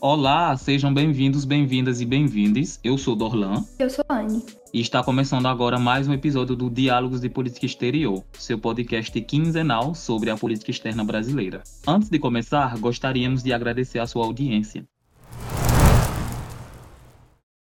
Olá, sejam bem-vindos, bem-vindas e bem-vindes. Eu sou Dorlan. Eu sou Anne. E está começando agora mais um episódio do Diálogos de Política Exterior, seu podcast quinzenal sobre a política externa brasileira. Antes de começar, gostaríamos de agradecer a sua audiência.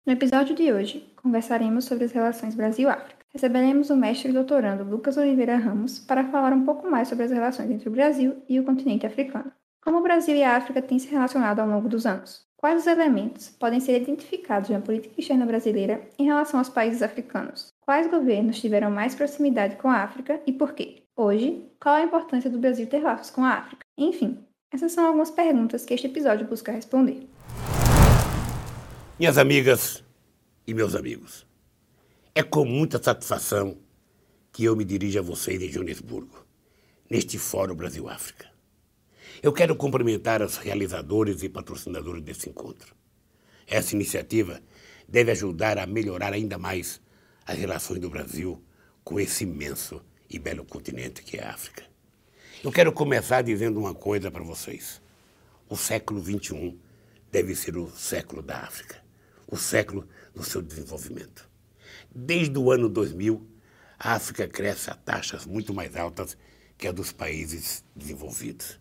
No episódio de hoje, conversaremos sobre as relações Brasil-África. Receberemos o mestre e doutorando Lucas Oliveira Ramos para falar um pouco mais sobre as relações entre o Brasil e o continente africano. Como o Brasil e a África têm se relacionado ao longo dos anos? Quais os elementos podem ser identificados na política externa brasileira em relação aos países africanos? Quais governos tiveram mais proximidade com a África e por quê? Hoje, qual a importância do Brasil ter laços com a África? Enfim, essas são algumas perguntas que este episódio busca responder. Minhas amigas e meus amigos, é com muita satisfação que eu me dirijo a vocês em Joanesburgo, neste Fórum Brasil-África. Eu quero cumprimentar os realizadores e patrocinadores desse encontro. Essa iniciativa deve ajudar a melhorar ainda mais as relações do Brasil com esse imenso e belo continente que é a África. Eu quero começar dizendo uma coisa para vocês. O século XXI deve ser o século da África, o século do seu desenvolvimento. Desde o ano 2000, a África cresce a taxas muito mais altas que a dos países desenvolvidos.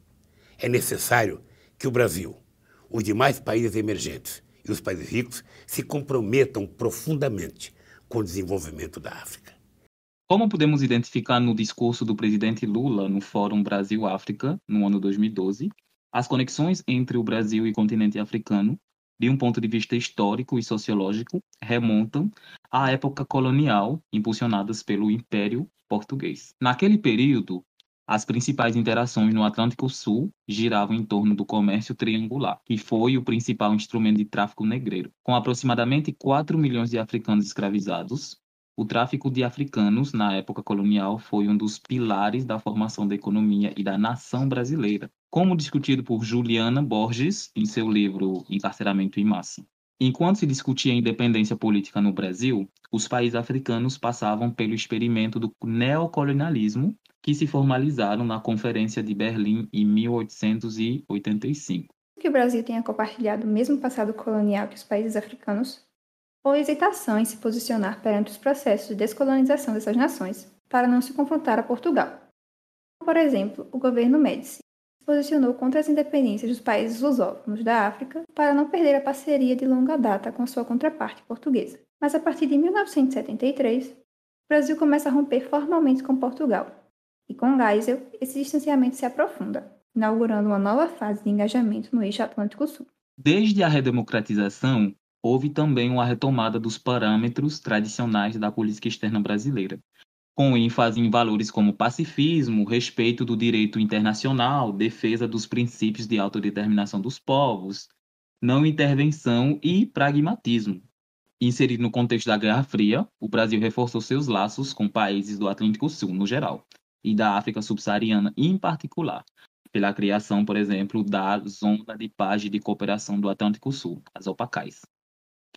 É necessário que o Brasil, os demais países emergentes e os países ricos se comprometam profundamente com o desenvolvimento da África. Como podemos identificar no discurso do presidente Lula no Fórum Brasil-África, no ano 2012, as conexões entre o Brasil e o continente africano, de um ponto de vista histórico e sociológico, remontam à época colonial impulsionadas pelo Império Português. Naquele período, as principais interações no Atlântico Sul giravam em torno do comércio triangular, que foi o principal instrumento de tráfico negreiro. Com aproximadamente 4 milhões de africanos escravizados, o tráfico de africanos na época colonial foi um dos pilares da formação da economia e da nação brasileira, como discutido por Juliana Borges em seu livro Encarceramento em Massa. Enquanto se discutia a independência política no Brasil, os países africanos passavam pelo experimento do neocolonialismo que se formalizaram na Conferência de Berlim em 1885. Que o Brasil tenha compartilhado o mesmo passado colonial que os países africanos, ou hesitação em se posicionar perante os processos de descolonização dessas nações para não se confrontar a Portugal. Por exemplo, o governo Médici posicionou contra as independências dos países lusófonos da África para não perder a parceria de longa data com sua contraparte portuguesa. Mas a partir de 1973, o Brasil começa a romper formalmente com Portugal, e com Geisel, esse distanciamento se aprofunda, inaugurando uma nova fase de engajamento no eixo Atlântico Sul. Desde a redemocratização, houve também uma retomada dos parâmetros tradicionais da política externa brasileira, com ênfase em valores como pacifismo, respeito do direito internacional, defesa dos princípios de autodeterminação dos povos, não intervenção e pragmatismo. Inserido no contexto da Guerra Fria, o Brasil reforçou seus laços com países do Atlântico Sul no geral, e da África subsaariana em particular, pela criação, por exemplo, da Zona de Paz e de Cooperação do Atlântico Sul, as OPACAIs,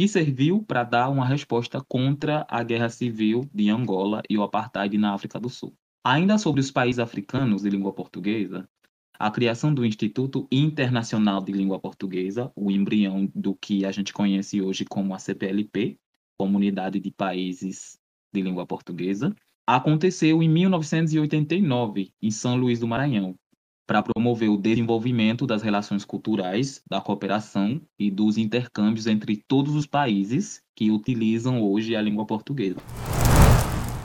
que serviu para dar uma resposta contra a guerra civil de Angola e o apartheid na África do Sul. Ainda sobre os países africanos de língua portuguesa, a criação do Instituto Internacional de Língua Portuguesa, o embrião do que a gente conhece hoje como a CPLP, Comunidade de Países de Língua Portuguesa, aconteceu em 1989, em São Luís do Maranhão, para promover o desenvolvimento das relações culturais, da cooperação e dos intercâmbios entre todos os países que utilizam hoje a língua portuguesa.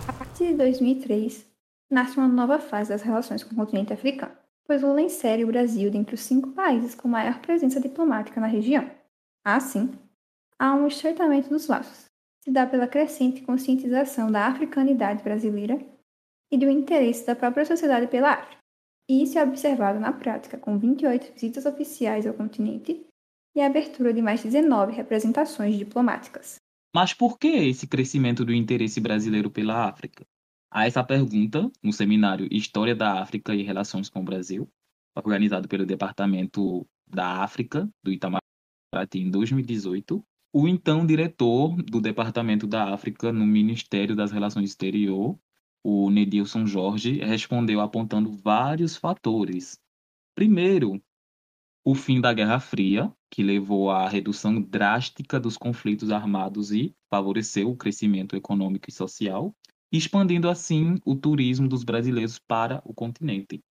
A partir de 2003, nasce uma nova fase das relações com o continente africano, pois Lula insere o Brasil dentre os cinco países com maior presença diplomática na região. Assim, há um estreitamento dos laços, se dá pela crescente conscientização da africanidade brasileira e do interesse da própria sociedade pela África. Isso é observado na prática, com 28 visitas oficiais ao continente e a abertura de mais 19 representações diplomáticas. Mas por que esse crescimento do interesse brasileiro pela África? A essa pergunta, no seminário História da África e Relações com o Brasil, organizado pelo Departamento da África do Itamaraty em 2018, o então diretor do Departamento da África no Ministério das Relações Exterior, o Nedilson Jorge, respondeu apontando vários fatores. Primeiro, o fim da Guerra Fria, que levou à redução drástica dos conflitos armados e favoreceu o crescimento econômico e social, expandindo assim o turismo dos brasileiros para o continente.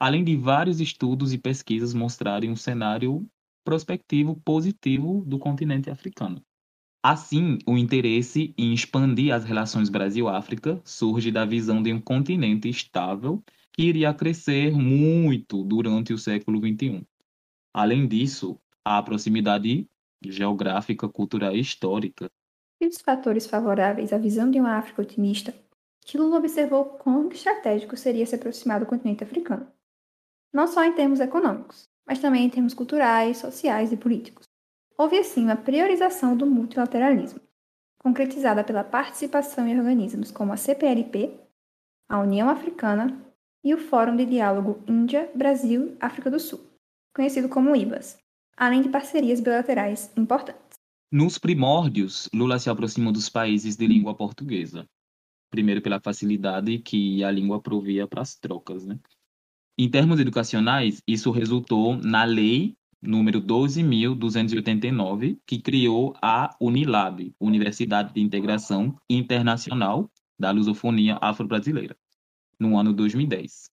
Além de vários estudos e pesquisas mostrarem um cenário prospectivo positivo do continente africano. Assim, o interesse em expandir as relações Brasil-África surge da visão de um continente estável que iria crescer muito durante o século XXI. Além disso, a proximidade geográfica, cultural e histórica. E os fatores favoráveis à visão de uma África otimista, que Lula observou quão estratégico seria se aproximar do continente africano. Não só em termos econômicos, mas também em termos culturais, sociais e políticos. Houve assim uma priorização do multilateralismo, concretizada pela participação em organismos como a CPLP, a União Africana e o Fórum de Diálogo Índia-Brasil-África do Sul, conhecido como IBAS, além de parcerias bilaterais importantes. Nos primórdios, Lula se aproximou dos países de língua portuguesa. Primeiro pela facilidade que a língua provia para as trocas, né? Em termos educacionais, isso resultou na lei número 12.289, que criou a Unilab, Universidade de Integração Internacional da Lusofonia Afro-Brasileira, no ano 2010.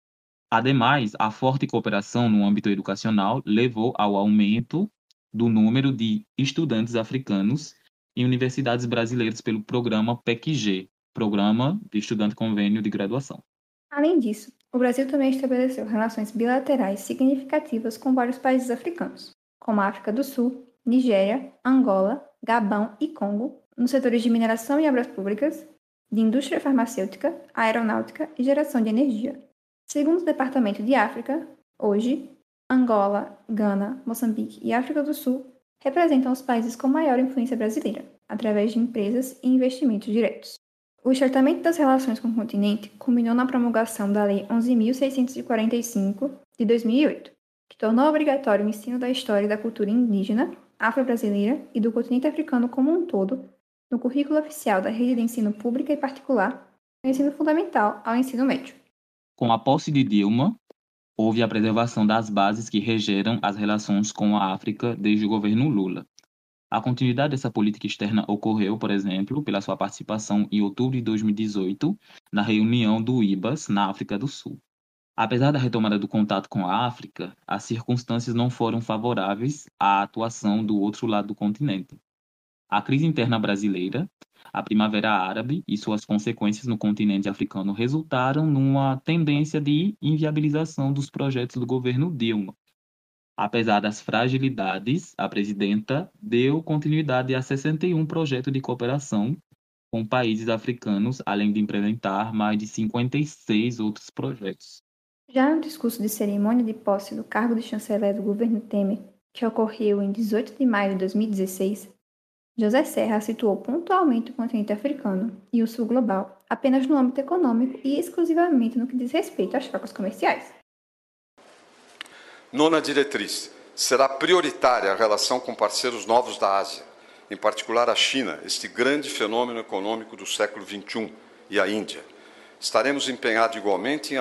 Ademais, a forte cooperação no âmbito educacional levou ao aumento do número de estudantes africanos em universidades brasileiras pelo programa PECG, Programa de Estudante Convênio de Graduação. Além disso, o Brasil também estabeleceu relações bilaterais significativas com vários países africanos, como a África do Sul, Nigéria, Angola, Gabão e Congo, nos setores de mineração e obras públicas, de indústria farmacêutica, aeronáutica e geração de energia. Segundo o Departamento de África, hoje, Angola, Gana, Moçambique e África do Sul representam os países com maior influência brasileira, através de empresas e investimentos diretos. O estreitamento das relações com o continente culminou na promulgação da Lei 11.645 de 2008, que tornou obrigatório o ensino da história e da cultura indígena, afro-brasileira e do continente africano como um todo no currículo oficial da rede de ensino pública e particular, no ensino fundamental ao ensino médio. Com a posse de Dilma, houve a preservação das bases que regeram as relações com a África desde o governo Lula, a continuidade dessa política externa ocorreu, por exemplo, pela sua participação em outubro de 2018 na reunião do IBAS na África do Sul. Apesar da retomada do contato com a África, as circunstâncias não foram favoráveis à atuação do outro lado do continente. A crise interna brasileira, a Primavera Árabe e suas consequências no continente africano resultaram numa tendência de inviabilização dos projetos do governo Dilma, Apesar das fragilidades, a presidenta deu continuidade a 61 projetos de cooperação com países africanos, além de implementar mais de 56 outros projetos. Já no discurso de cerimônia de posse do cargo de chanceler do governo Temer, que ocorreu em 18 de maio de 2016, José Serra situou pontualmente o continente africano e o sul global apenas no âmbito econômico e exclusivamente no que diz respeito às trocas comerciais. Nona diretriz: será prioritária a relação com parceiros novos da Ásia, em particular a China, este grande fenômeno econômico do século XXI, e a Índia. Estaremos empenhados igualmente em,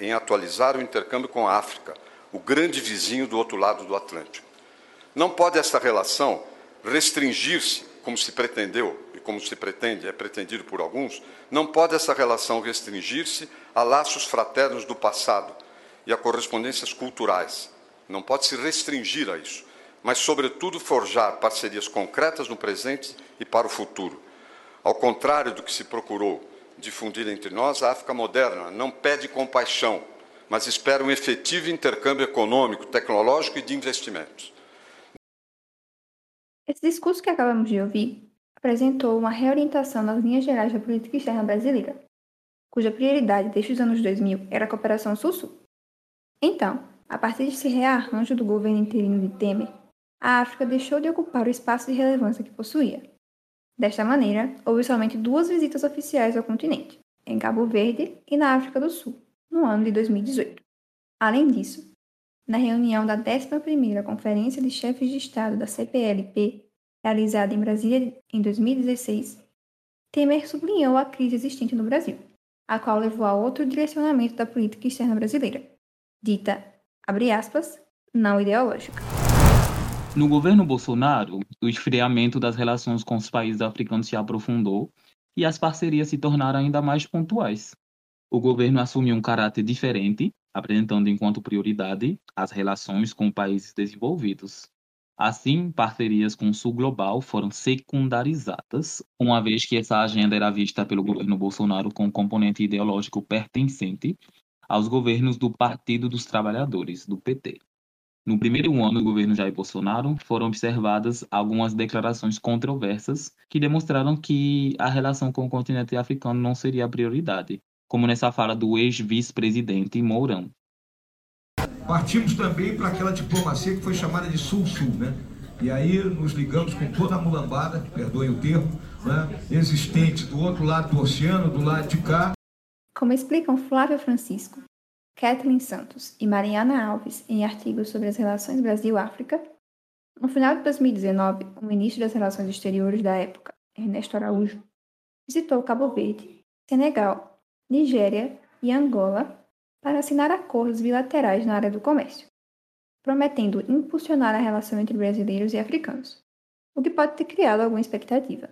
em atualizar o intercâmbio com a África, o grande vizinho do outro lado do Atlântico. Não pode esta relação restringir-se, como se pretendeu e como se pretende, é pretendido por alguns, não pode essa relação restringir-se a laços fraternos do passado, e a correspondências culturais. Não pode se restringir a isso, mas, sobretudo, forjar parcerias concretas no presente e para o futuro. Ao contrário do que se procurou difundir entre nós, a África moderna não pede compaixão, mas espera um efetivo intercâmbio econômico, tecnológico e de investimentos. Esse discurso que acabamos de ouvir apresentou uma reorientação nas linhas gerais da política externa brasileira, cuja prioridade desde os anos 2000 era a cooperação sul-sul. Então, a partir desse rearranjo do governo interino de Temer, a África deixou de ocupar o espaço de relevância que possuía. Desta maneira, houve somente duas visitas oficiais ao continente, em Cabo Verde e na África do Sul, no ano de 2018. Além disso, na reunião da 11ª Conferência de Chefes de Estado da CPLP, realizada em Brasília em 2016, Temer sublinhou a crise existente no Brasil, a qual levou a outro direcionamento da política externa brasileira, dita, abre aspas, não ideológica. No governo Bolsonaro, o esfriamento das relações com os países africanos se aprofundou e as parcerias se tornaram ainda mais pontuais. O governo assumiu um caráter diferente, apresentando enquanto prioridade as relações com países desenvolvidos. Assim, parcerias com o Sul Global foram secundarizadas, uma vez que essa agenda era vista pelo governo Bolsonaro com um componente ideológico pertencente aos governos do Partido dos Trabalhadores, do PT. No primeiro ano do governo Jair Bolsonaro, foram observadas algumas declarações controversas que demonstraram que a relação com o continente africano não seria a prioridade, como nessa fala do ex-vice-presidente Mourão. Partimos também para aquela diplomacia que foi chamada de Sul-Sul, né? E aí nos ligamos com toda a mulambada, perdoem o termo, né? existente do outro lado do oceano, do lado de cá. Como explicam Flávio Francisco, Kathleen Santos e Mariana Alves em artigos sobre as relações Brasil-África, no final de 2019, o ministro das Relações Exteriores da época, Ernesto Araújo, visitou Cabo Verde, Senegal Nigéria e Angola para assinar acordos bilaterais na área do comércio, prometendo impulsionar a relação entre brasileiros e africanos, o que pode ter criado alguma expectativa.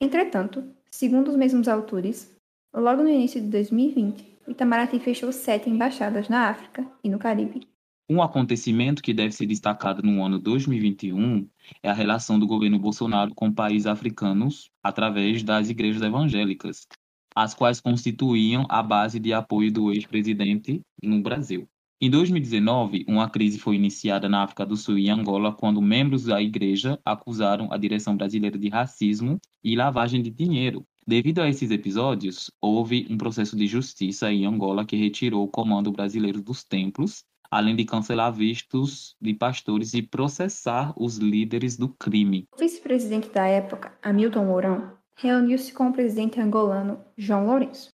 Entretanto, segundo os mesmos autores, logo no início de 2020, o Itamaraty fechou sete embaixadas na África e no Caribe. Um acontecimento que deve ser destacado no ano 2021 é a relação do governo Bolsonaro com países africanos através das igrejas evangélicas, as quais constituíam a base de apoio do ex-presidente no Brasil. Em 2019, uma crise foi iniciada na África do Sul e Angola quando membros da igreja acusaram a direção brasileira de racismo e lavagem de dinheiro. Devido a esses episódios, houve um processo de justiça em Angola que retirou o comando brasileiro dos templos, além de cancelar vistos de pastores e processar os líderes do crime. O vice-presidente da época, Hamilton Mourão, reuniu-se com o presidente angolano João Lourenço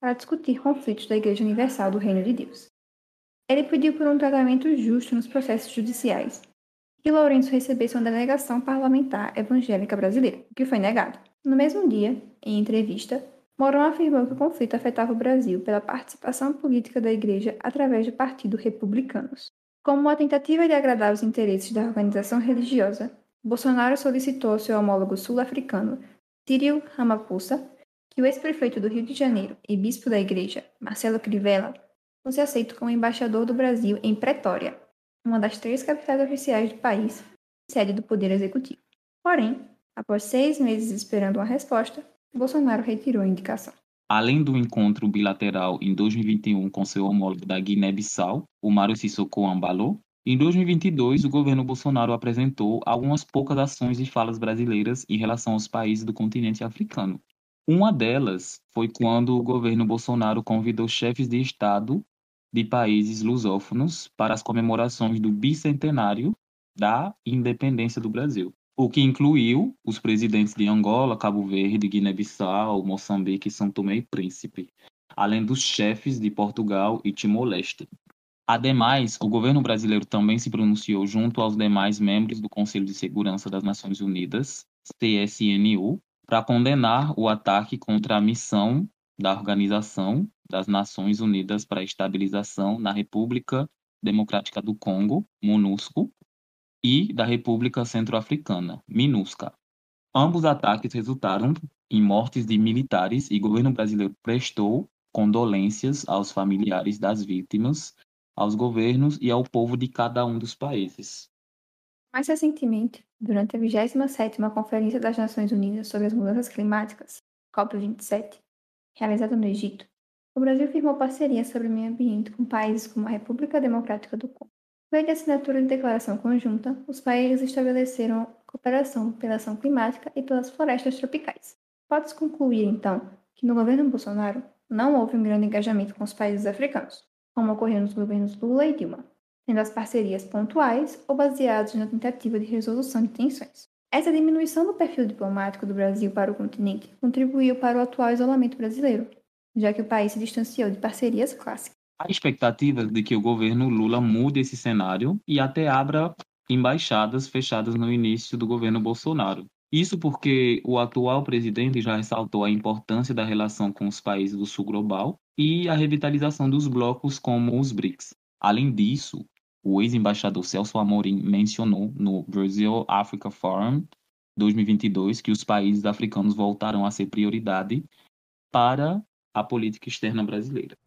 para discutir conflitos da Igreja Universal do Reino de Deus. Ele pediu por um tratamento justo nos processos judiciais e Lourenço recebesse uma delegação parlamentar evangélica brasileira, o que foi negado. No mesmo dia, em entrevista, Mourão afirmou que o conflito afetava o Brasil pela participação política da Igreja através do Partido Republicanos. Como uma tentativa de agradar os interesses da organização religiosa, Bolsonaro solicitou ao seu homólogo sul-africano Cyril Ramaphosa, que o ex-prefeito do Rio de Janeiro e bispo da igreja, Marcelo Crivella, fosse aceito como embaixador do Brasil em Pretória, uma das três capitais oficiais do país, sede do Poder Executivo. Porém, após seis meses esperando uma resposta, Bolsonaro retirou a indicação. Além do encontro bilateral em 2021 com seu homólogo da Guiné-Bissau, o Mário Sissoko Ambalo, em 2022, o governo Bolsonaro apresentou algumas poucas ações e falas brasileiras em relação aos países do continente africano. Uma delas foi quando o governo Bolsonaro convidou chefes de Estado de países lusófonos para as comemorações do bicentenário da independência do Brasil, o que incluiu os presidentes de Angola, Cabo Verde, Guiné-Bissau, Moçambique São Tomé e Príncipe, além dos chefes de Portugal e Timor-Leste. Ademais, o governo brasileiro também se pronunciou junto aos demais membros do Conselho de Segurança das Nações Unidas, CSNU, para condenar o ataque contra a missão da Organização das Nações Unidas para a Estabilização na República Democrática do Congo, MONUSCO, e da República Centro-Africana, MINUSCA. Ambos ataques resultaram em mortes de militares e o governo brasileiro prestou condolências aos familiares das vítimas aos governos e ao povo de cada um dos países. Mais recentemente, durante a 27ª Conferência das Nações Unidas sobre as Mudanças Climáticas, COP27, realizada no Egito, o Brasil firmou parceria sobre o meio ambiente com países como a República Democrática do Congo. Por de assinatura de declaração conjunta, os países estabeleceram cooperação pela ação climática e pelas florestas tropicais. Pode-se concluir, então, que no governo Bolsonaro não houve um grande engajamento com os países africanos como ocorreu nos governos Lula e Dilma, sendo as parcerias pontuais ou baseadas na tentativa de resolução de tensões. Essa diminuição do perfil diplomático do Brasil para o continente contribuiu para o atual isolamento brasileiro, já que o país se distanciou de parcerias clássicas. Há expectativa de que o governo Lula mude esse cenário e até abra embaixadas fechadas no início do governo Bolsonaro. Isso porque o atual presidente já ressaltou a importância da relação com os países do sul global e a revitalização dos blocos como os BRICS. Além disso, o ex-embaixador Celso Amorim mencionou no Brazil Africa Forum 2022 que os países africanos voltarão a ser prioridade para a política externa brasileira.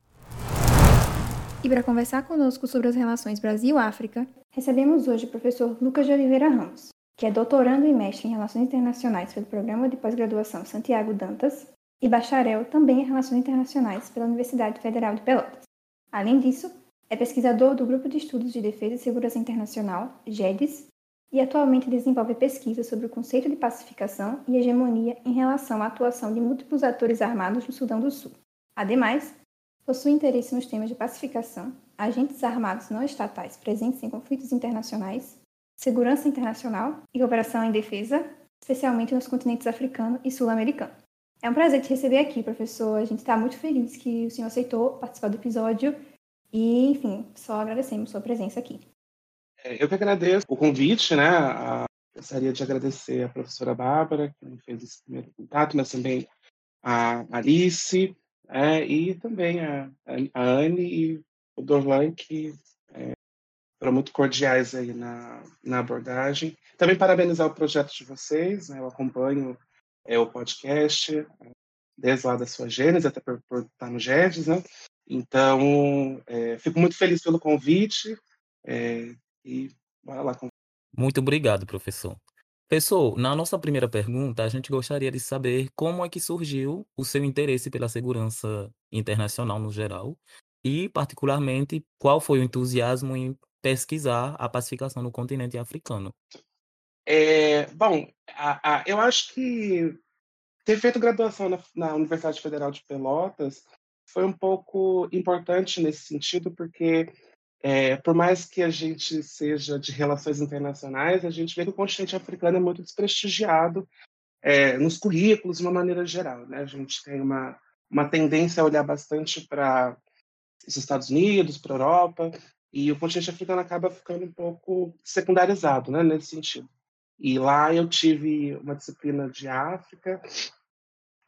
E para conversar conosco sobre as relações Brasil-África, recebemos hoje o professor Lucas de Oliveira Ramos, que é doutorando e mestre em Relações Internacionais pelo Programa de Pós-Graduação Santiago Dantas e bacharel também em Relações Internacionais pela Universidade Federal de Pelotas. Além disso, é pesquisador do Grupo de Estudos de Defesa e Segurança Internacional, GEDES, e atualmente desenvolve pesquisas sobre o conceito de pacificação e hegemonia em relação à atuação de múltiplos atores armados no Sudão do Sul. Ademais, possui interesse nos temas de pacificação, agentes armados não estatais presentes em conflitos internacionais, segurança internacional e cooperação em defesa, especialmente nos continentes africano e sul-americano. É um prazer te receber aqui, professor. A gente está muito feliz que o senhor aceitou participar do episódio e, enfim, só agradecemos sua presença aqui. É, eu que agradeço o convite, né? Gostaria de agradecer a professora Bárbara, que me fez esse primeiro contato, mas também a Alice é, e também a, a Anne e o Dorlan, que é, foram muito cordiais aí na, na abordagem. Também parabenizar o projeto de vocês, né? eu acompanho é o podcast, desde lá da sua gênese, até por, por estar no GEDES, né? Então, é, fico muito feliz pelo convite é, e bora lá. Muito obrigado, professor. Professor, na nossa primeira pergunta, a gente gostaria de saber como é que surgiu o seu interesse pela segurança internacional no geral e, particularmente, qual foi o entusiasmo em pesquisar a pacificação no continente africano. É, bom, a, a, eu acho que ter feito graduação na, na, Universidade Federal de Pelotas foi um pouco importante nesse sentido, porque é, por mais que a gente seja de relações internacionais, a gente vê que o continente africano é muito desprestigiado é, nos currículos de uma maneira geral. Né? A gente tem uma, uma tendência a olhar bastante para os Estados Unidos, para a Europa, e o continente africano acaba ficando um pouco secundarizado né, nesse sentido. E lá eu tive uma disciplina de África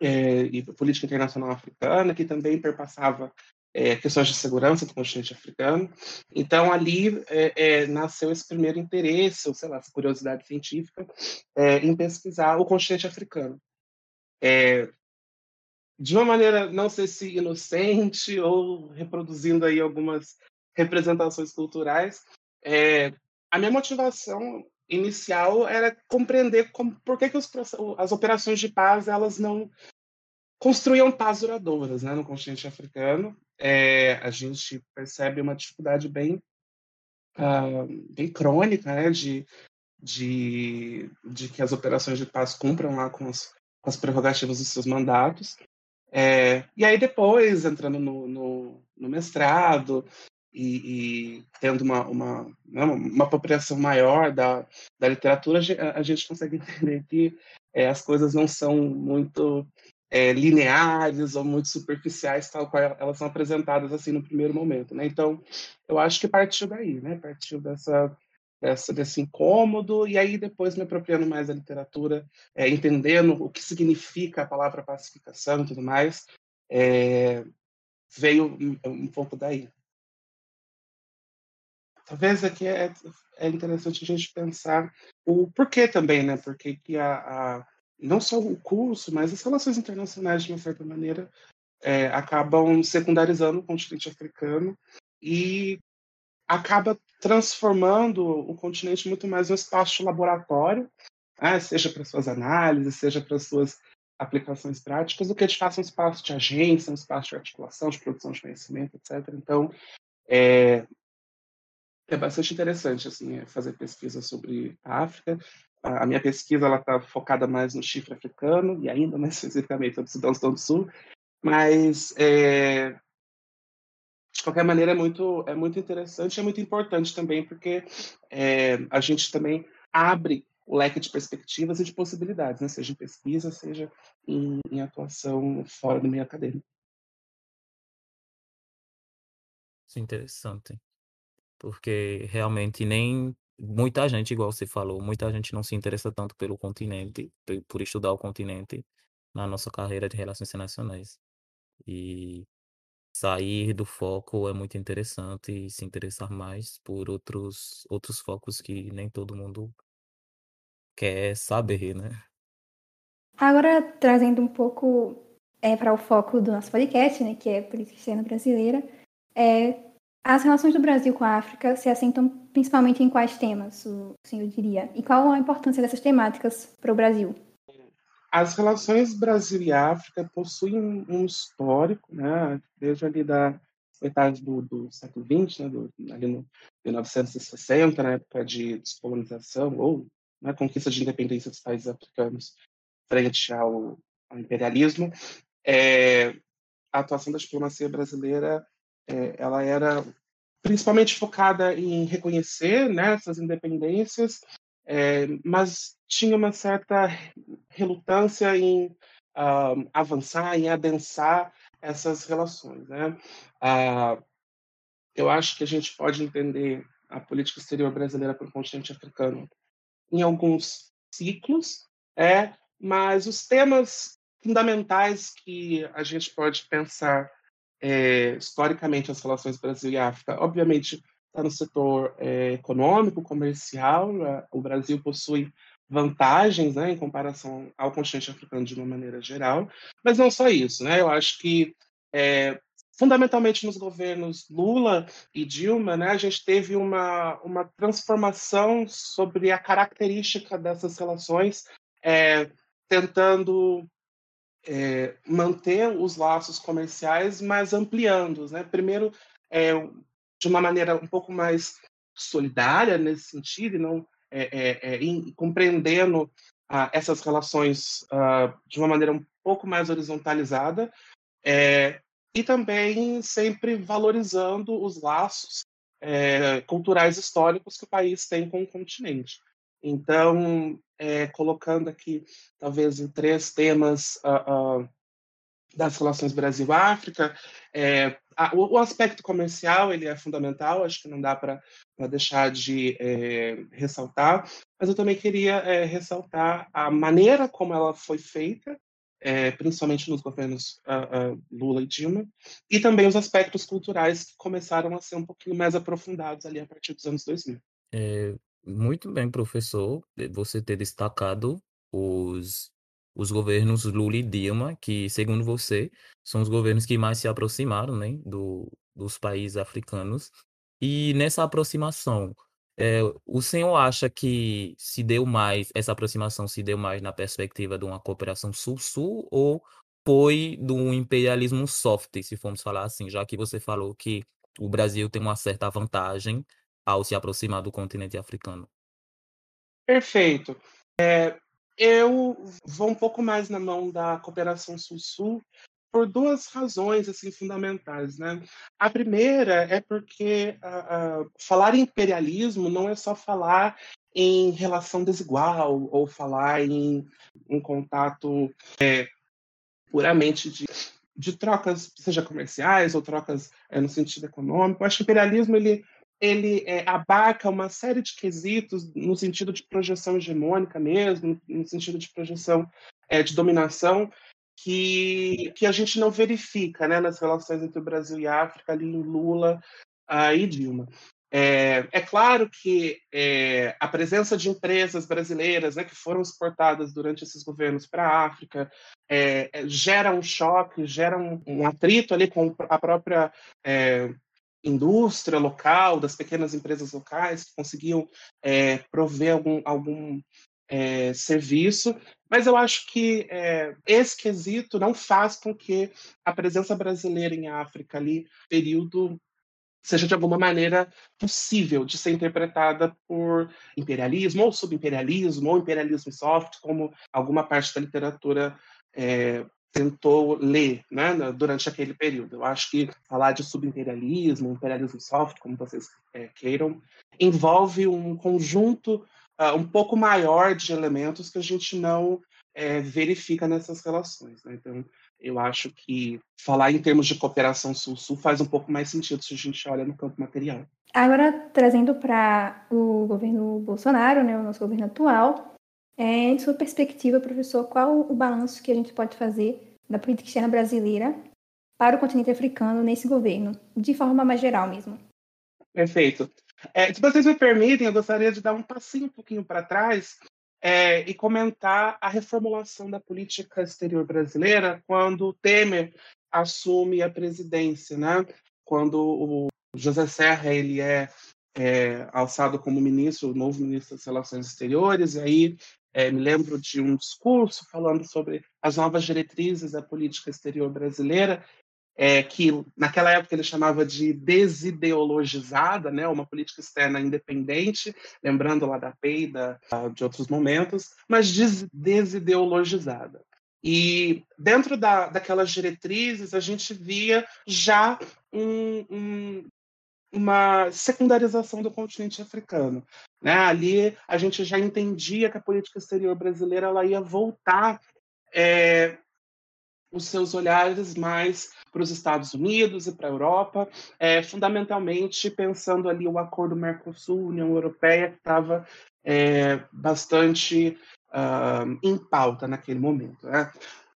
é, e política internacional africana, que também perpassava é, questões de segurança do continente africano. Então, ali é, é, nasceu esse primeiro interesse, ou sei lá, essa curiosidade científica, é, em pesquisar o continente africano. É, de uma maneira, não sei se inocente ou reproduzindo aí algumas representações culturais, a minha motivação inicial era compreender como, por que, que os, as operações de paz elas não construíam paz duradouras né, no continente africano. É, a gente percebe uma dificuldade bem, uh, bem crônica né, de, de, de que as operações de paz cumpram lá com, os, com as prerrogativas dos seus mandatos. É, e aí depois, entrando no, no, no mestrado, e, e tendo uma, uma, né, uma apropriação maior da, da literatura, a gente consegue entender que é, as coisas não são muito é, lineares ou muito superficiais, tal qual elas são apresentadas assim no primeiro momento. Né? Então, eu acho que partiu daí, né? partiu dessa, dessa, desse incômodo, e aí depois me apropriando mais da literatura, é, entendendo o que significa a palavra pacificação e tudo mais, é, veio um, um pouco daí. Talvez aqui é, é interessante a gente pensar o porquê também, né? Porque que a, a não só o curso, mas as relações internacionais, de uma certa maneira, é, acabam secundarizando o continente africano e acaba transformando o continente muito mais um espaço laboratório, né? seja para suas análises, seja para suas aplicações práticas, do que de fato um espaço de agência, um espaço de articulação, de produção de conhecimento, etc. Então, é, é bastante interessante assim é, fazer pesquisa sobre a África. A minha pesquisa está focada mais no chifre africano e ainda mais especificamente no Sudão, do Sul, mas é, de qualquer maneira é muito é muito interessante, é muito importante também porque é, a gente também abre o leque de perspectivas e de possibilidades, né? seja em pesquisa, seja em, em atuação fora do meio acadêmico. Isso é interessante porque realmente nem muita gente, igual você falou, muita gente não se interessa tanto pelo continente, por estudar o continente na nossa carreira de relações internacionais. E sair do foco é muito interessante e se interessar mais por outros, outros focos que nem todo mundo quer saber, né? Agora, trazendo um pouco é, para o foco do nosso podcast, né, que é política externa brasileira, é, as relações do Brasil com a África se assentam principalmente em quais temas, o senhor diria? E qual a importância dessas temáticas para o Brasil? As relações Brasil e África possuem um histórico, né, desde ali da metade do, do século XX, né, do, ali no 1960, na época de descolonização ou né, conquista de independência dos países africanos frente ao, ao imperialismo, é, a atuação da diplomacia brasileira é, ela era principalmente focada em reconhecer né, essas independências, é, mas tinha uma certa relutância em uh, avançar, em adensar essas relações. Né? Uh, eu acho que a gente pode entender a política exterior brasileira para o continente africano em alguns ciclos, é, mas os temas fundamentais que a gente pode pensar é, historicamente as relações Brasil e África, obviamente está no setor é, econômico, comercial. O Brasil possui vantagens né, em comparação ao continente africano de uma maneira geral, mas não só isso. Né? Eu acho que, é, fundamentalmente nos governos Lula e Dilma, né, a gente teve uma, uma transformação sobre a característica dessas relações, é, tentando é, manter os laços comerciais, mas ampliando-os. Né? Primeiro, é, de uma maneira um pouco mais solidária nesse sentido, e não é, em, compreendendo ah, essas relações ah, de uma maneira um pouco mais horizontalizada, e também sempre valorizando os laços culturais históricos que o país tem com o continente. Então, é, colocando aqui, talvez, em três temas uh, uh, das relações Brasil-África, é, o, o, aspecto comercial ele é fundamental, acho que não dá para deixar de é, ressaltar, mas eu também queria ressaltar a maneira como ela foi feita, principalmente nos governos uh, Lula e Dilma, e também os aspectos culturais que começaram a ser um pouquinho mais aprofundados ali a partir dos anos 2000. É, muito bem, professor, você ter destacado os, os governos Lula e Dilma, que, segundo você, são os governos que mais se aproximaram, né, do, dos países africanos. E nessa aproximação, é, o senhor acha que se deu mais, essa aproximação se deu mais na perspectiva de uma cooperação sul-sul ou foi do imperialismo soft, se formos falar assim, já que você falou que o Brasil tem uma certa vantagem ao se aproximar do continente africano. Perfeito. É, eu vou um pouco mais na mão da cooperação Sul-Sul por duas razões assim fundamentais, né? A primeira é porque uh, uh, falar em imperialismo não é só falar em relação desigual ou falar em um contato é, puramente de, de trocas, seja comerciais ou trocas é, no sentido econômico. Eu acho que o imperialismo ele ele é, abarca uma série de quesitos no sentido de projeção hegemônica mesmo, no sentido de projeção é, de dominação, que, que a gente não verifica né, nas relações entre o Brasil e a África, ali em Lula uh, e Dilma. É, é claro que é, a presença de empresas brasileiras né, que foram exportadas durante esses governos para a África é, é, gera um choque, gera um, um, atrito ali com a própria é, indústria local, das pequenas empresas locais que conseguiam é, prover algum, algum é, serviço, mas eu acho que é, esse quesito não faz com que a presença brasileira em África ali, período seja de alguma maneira possível de ser interpretada por imperialismo ou subimperialismo ou imperialismo soft, como alguma parte da literatura é, tentou ler né, durante aquele período. Eu acho que falar de subimperialismo, imperialismo soft, como vocês é, queiram, envolve um conjunto uh, um pouco maior de elementos que a gente não é, verifica nessas relações. Né? Então, eu acho que falar em termos de cooperação sul-sul faz um pouco mais sentido se a gente olha no campo material. Agora, trazendo para o governo Bolsonaro, né, o nosso governo atual, é, em sua perspectiva, professor, qual o balanço que a gente pode fazer da política externa brasileira para o continente africano nesse governo, de forma mais geral mesmo. Perfeito. É, se vocês me permitem, eu gostaria de dar um passinho um pouquinho para trás é, e comentar a reformulação da política exterior brasileira quando Temer assume a presidência, né? Quando o José Serra ele é, é alçado como ministro, o novo ministro das Relações Exteriores, e aí é, me lembro de um discurso falando sobre as novas diretrizes da política exterior brasileira, é, que naquela época ele chamava de desideologizada, né, uma política externa independente, lembrando lá da PEI, da, de outros momentos, mas des, desideologizada. E dentro da, daquelas diretrizes, a gente via já um, um, uma secundarização do continente africano. Né? Ali a gente já entendia que a política exterior brasileira ela ia voltar é, os seus olhares mais para os Estados Unidos e para a Europa, é, fundamentalmente pensando ali o acordo Mercosul-União Europeia, que estava é, bastante uh, em pauta naquele momento. Né?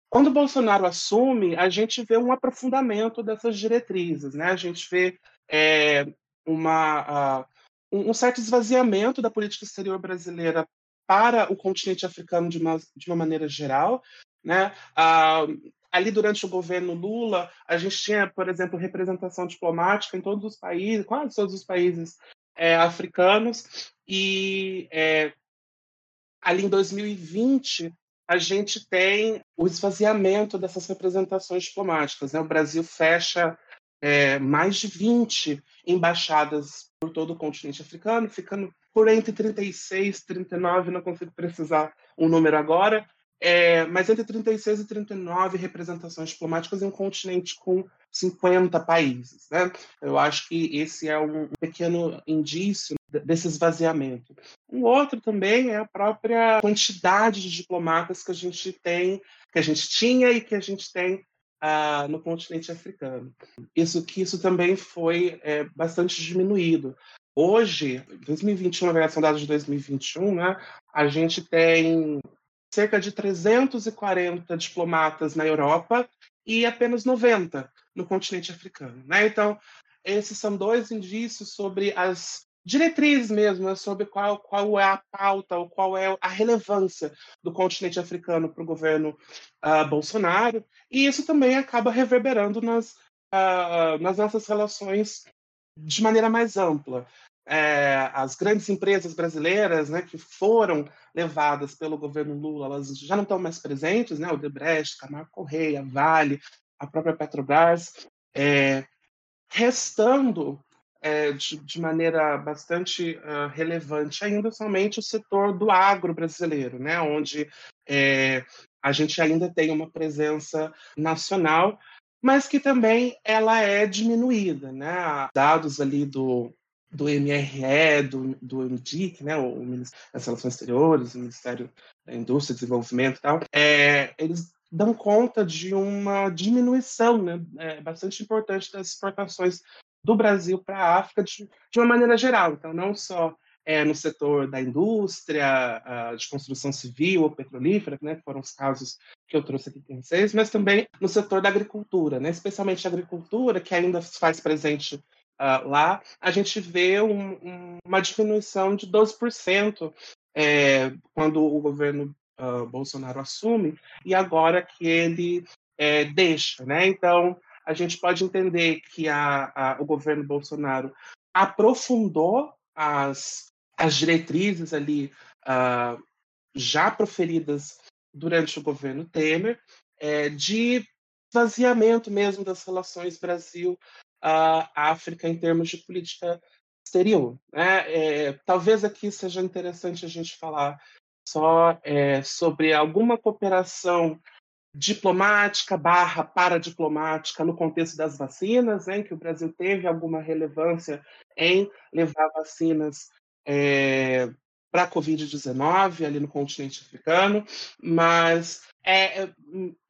Quando Bolsonaro assume, a gente vê um aprofundamento dessas diretrizes, né? a gente vê é, uma, uh, um certo esvaziamento da política exterior brasileira para o continente africano de uma, de uma maneira geral. Né? Uh, ali durante o governo Lula, a gente tinha, por exemplo, representação diplomática em todos os países, quase todos os países é, africanos, e é, ali em 2020 a gente tem o esvaziamento dessas representações diplomáticas. Né? O Brasil fecha é, mais de 20 embaixadas por todo o continente africano, ficando por entre 36 e 39, não consigo precisar um número agora, é, mas entre 36 e 39 representações diplomáticas em um continente com 50 países. Né? Eu acho que esse é um pequeno indício desse esvaziamento. Um outro também é a própria quantidade de diplomatas que a gente tem, que a gente tinha e que a gente tem no continente africano. Isso que isso também foi é, bastante diminuído. Hoje, 2021, na são dados de 2021, né? A gente tem cerca de 340 diplomatas na Europa e apenas 90 no continente africano. Né? Então, esses são dois indícios sobre as diretrizes mesmo, né? sobre qual, qual é a pauta ou qual é a relevância do continente africano para o governo uh, Bolsonaro, e isso também acaba reverberando nas, uh, nas nossas relações de maneira mais ampla é, as grandes empresas brasileiras né, que foram levadas pelo governo Lula, elas já não estão mais presentes, né? O Debrecht, Camargo Correia, Vale, a própria Petrobras, é, restando é, de, de, maneira bastante uh, relevante ainda somente o setor do agro brasileiro, né? Onde é, a gente ainda tem uma presença nacional, mas que também ela é diminuída, né? Dados ali do do MRE, do, do MDIC, né, o das Relações Exteriores, o Ministério da Indústria Desenvolvimento e tal, é, eles dão conta de uma diminuição né, é, bastante importante das exportações do Brasil para a África de, de, uma maneira geral. Então, não só é, no setor da indústria, de construção civil ou petrolífera, né, que foram os casos que eu trouxe aqui com vocês, mas também no setor da agricultura, né, especialmente a agricultura, que ainda faz presente uh, lá, a gente vê um, um, uma diminuição de 12% é, quando o governo uh, Bolsonaro assume e agora que ele é, deixa. Né? Então, a gente pode entender que a, a, o governo Bolsonaro aprofundou as, as diretrizes ali uh, já proferidas durante o governo Temer, é, de esvaziamento mesmo das relações Brasil a África em termos de política exterior. Né? É, talvez aqui seja interessante a gente falar só é, sobre alguma cooperação diplomática barra paradiplomática no contexto das vacinas, né, em que o Brasil teve alguma relevância em levar vacinas é, para a Covid-19 ali no continente africano, mas é, é,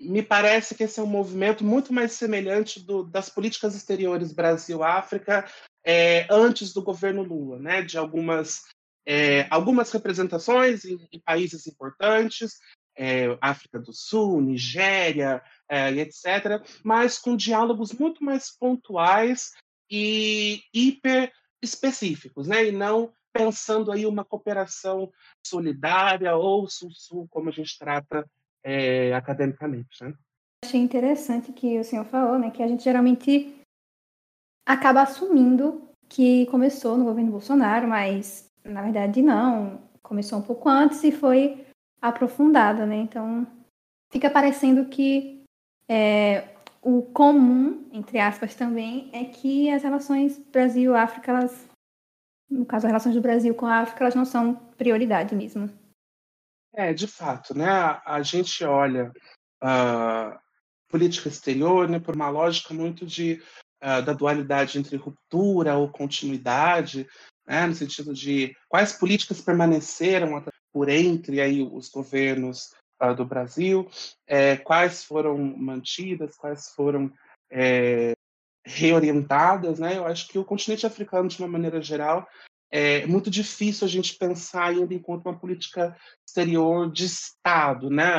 me parece que esse é um movimento muito mais semelhante do, das políticas exteriores Brasil-África é, antes do governo Lula, né? de algumas, é, algumas representações em, em países importantes, é, África do Sul, Nigéria, é, etc., mas com diálogos muito mais pontuais e hiper específicos, né? E não pensando aí uma cooperação solidária ou sul-sul, como a gente trata é, academicamente, né? Achei interessante que o senhor falou, né, que a gente geralmente acaba assumindo que começou no governo Bolsonaro, mas na verdade não, começou um pouco antes e foi aprofundada, né? Então fica parecendo que é, o comum, entre aspas, também é que as relações Brasil-África, elas, no caso, as relações do Brasil com a África, elas não são prioridade mesmo. É, de fato, né? A gente olha uh, política exterior né, por uma lógica muito de, uh, da dualidade entre ruptura ou continuidade, né, no sentido de quais políticas permaneceram por entre aí os governos uh, do Brasil, é, quais foram mantidas, quais foram é, reorientadas, né? Eu acho que o continente africano, de uma maneira geral, é muito difícil a gente pensar ainda enquanto uma política exterior de Estado, né?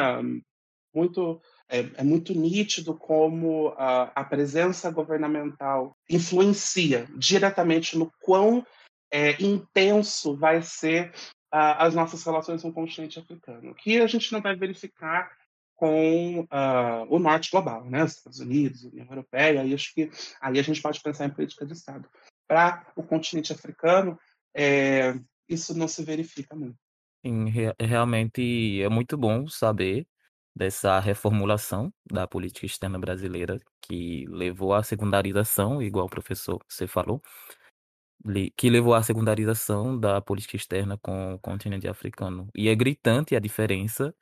Muito é, é muito nítido como a, a, presença governamental influencia diretamente no quão é, intenso vai ser as nossas relações com o continente africano, que a gente não vai verificar com uh, o norte global, né? Os Estados Unidos, União Europeia, e acho que aí a gente pode pensar em política de Estado. Para o continente africano, é, isso não se verifica muito. Sim, re realmente é muito bom saber dessa reformulação da política externa brasileira que levou à secundarização, igual o professor você falou, que levou à secundarização da política externa com o continente africano. E é gritante a diferença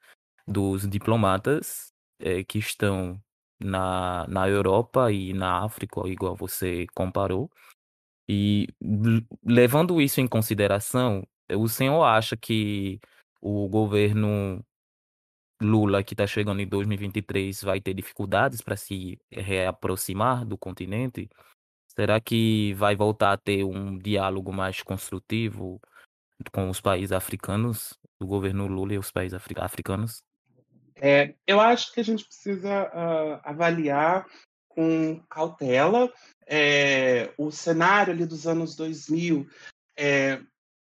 dos diplomatas é, que estão na, na Europa e na África, igual você comparou. E levando isso em consideração, o senhor acha que o governo Lula, que está chegando em 2023, vai ter dificuldades para se reaproximar do continente? Será que vai voltar a ter um diálogo mais construtivo com os países africanos, o governo Lula e os países africanos? É, eu acho que a gente precisa uh, avaliar com cautela é, o cenário ali dos anos 2000 é,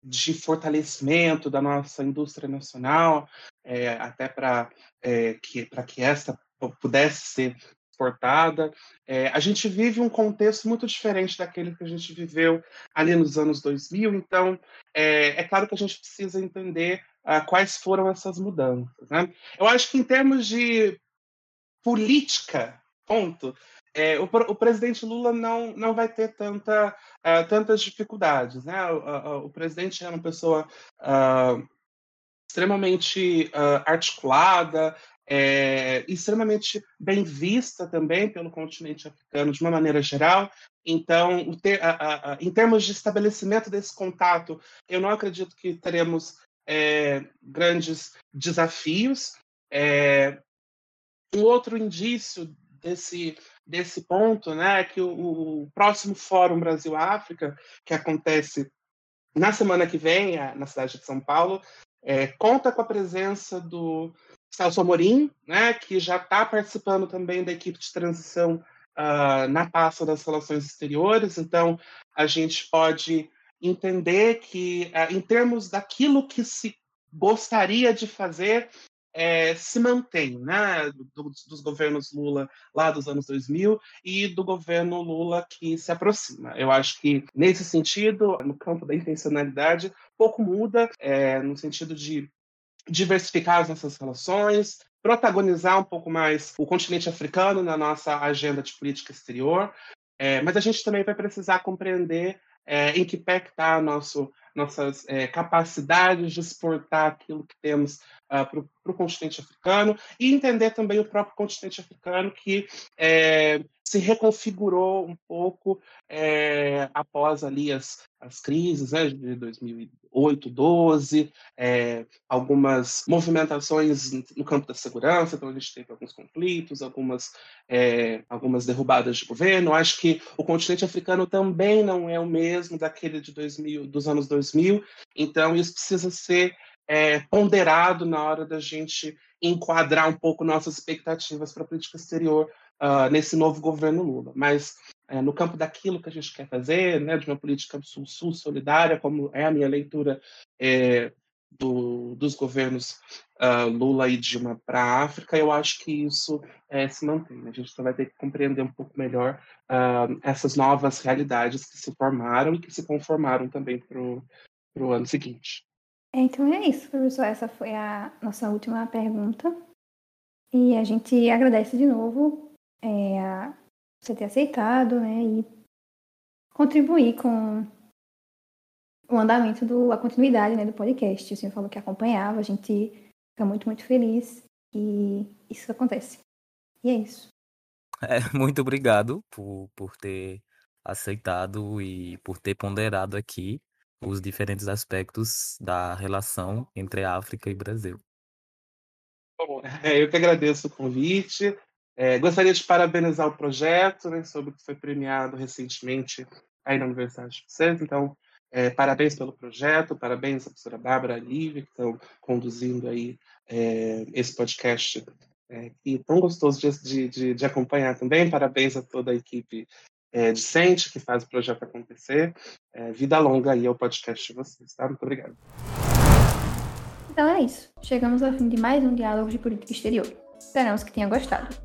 de fortalecimento da nossa indústria nacional, é, até para é, que, que esta pudesse ser exportada. É, a gente vive um contexto muito diferente daquele que a gente viveu ali nos anos 2000, então é, é claro que a gente precisa entender uh, quais foram essas mudanças. Né? Eu acho que em termos de política, ponto, é, o, o, presidente Lula não, não vai ter tanta, uh, tantas dificuldades. Né? O, uh, o, presidente é uma pessoa uh, extremamente articulada, é, extremamente bem vista também pelo continente africano de uma maneira geral. Então, ter, a, a, em termos de estabelecimento desse contato, eu não acredito que teremos é, grandes desafios. É, um outro indício desse, desse ponto né, é que o, o próximo Fórum Brasil-África, que acontece na semana que vem, na cidade de São Paulo, é, conta com a presença do Celso Amorim, né, que já está participando também da equipe de transição uh, na pasta das relações exteriores. Então, a gente pode entender que, uh, em termos daquilo que se gostaria de fazer, é, se mantém, né, do, dos governos Lula lá dos anos 2000 e do governo Lula que se aproxima. Eu acho que, nesse sentido, no campo da intencionalidade, pouco muda, é, no sentido de diversificar as nossas relações, protagonizar um pouco mais o continente africano na nossa agenda de política exterior, é, mas a gente também vai precisar compreender é, em que pé está nosso nossas é, capacidades de exportar aquilo que temos uh, para o continente africano e entender também o próprio continente africano que é, se reconfigurou um pouco é, após ali as, as crises né, de 2008, 12, é, algumas movimentações no campo da segurança, então a gente teve alguns conflitos, algumas, é, algumas derrubadas de governo. Acho que o continente africano também não é o mesmo daquele de 2000, dos anos 2000, então isso precisa ser é, ponderado na hora da gente enquadrar um pouco nossas expectativas para a política exterior uh, nesse novo governo Lula. Mas é, no campo daquilo que a gente quer fazer, né, de uma política sul-sul solidária, como é a minha leitura é, do, dos governos uh, Lula e Dilma para a África, eu acho que isso é, se mantém. A gente só vai ter que compreender um pouco melhor uh, essas novas realidades que se formaram e que se conformaram também para o ano seguinte. Então é isso, professor. Essa foi a nossa última pergunta. E a gente agradece de novo é, você ter aceitado né, e contribuir com o andamento do a continuidade né, do podcast. O senhor falou que acompanhava, a gente fica muito, muito feliz que isso acontece. E é isso. É, muito obrigado por, por ter aceitado e por ter ponderado aqui os diferentes aspectos da relação entre África e Brasil. Bom, é, eu que agradeço o convite. É, gostaria de parabenizar o projeto, né, sobre que foi premiado recentemente aí na Universidade de vocês. Então, é, parabéns pelo projeto, parabéns à professora Bárbara Lívia, que estão conduzindo aí é, esse podcast é, e tão gostoso de, de, de, acompanhar também. Parabéns a toda a equipe é, que faz o projeto acontecer. É, vida longa aí ao podcast de vocês, tá? Muito obrigado. Então é isso. Chegamos ao fim de mais um Diálogo de Política Exterior. Esperamos que tenha gostado.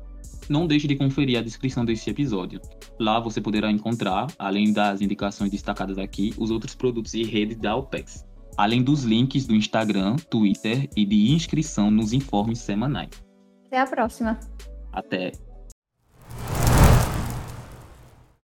Não deixe de conferir a descrição deste episódio. Lá você poderá encontrar, além das indicações destacadas aqui, os outros produtos e redes da OPEX, além dos links do Instagram, Twitter e de inscrição nos informes semanais. Até a próxima. Até.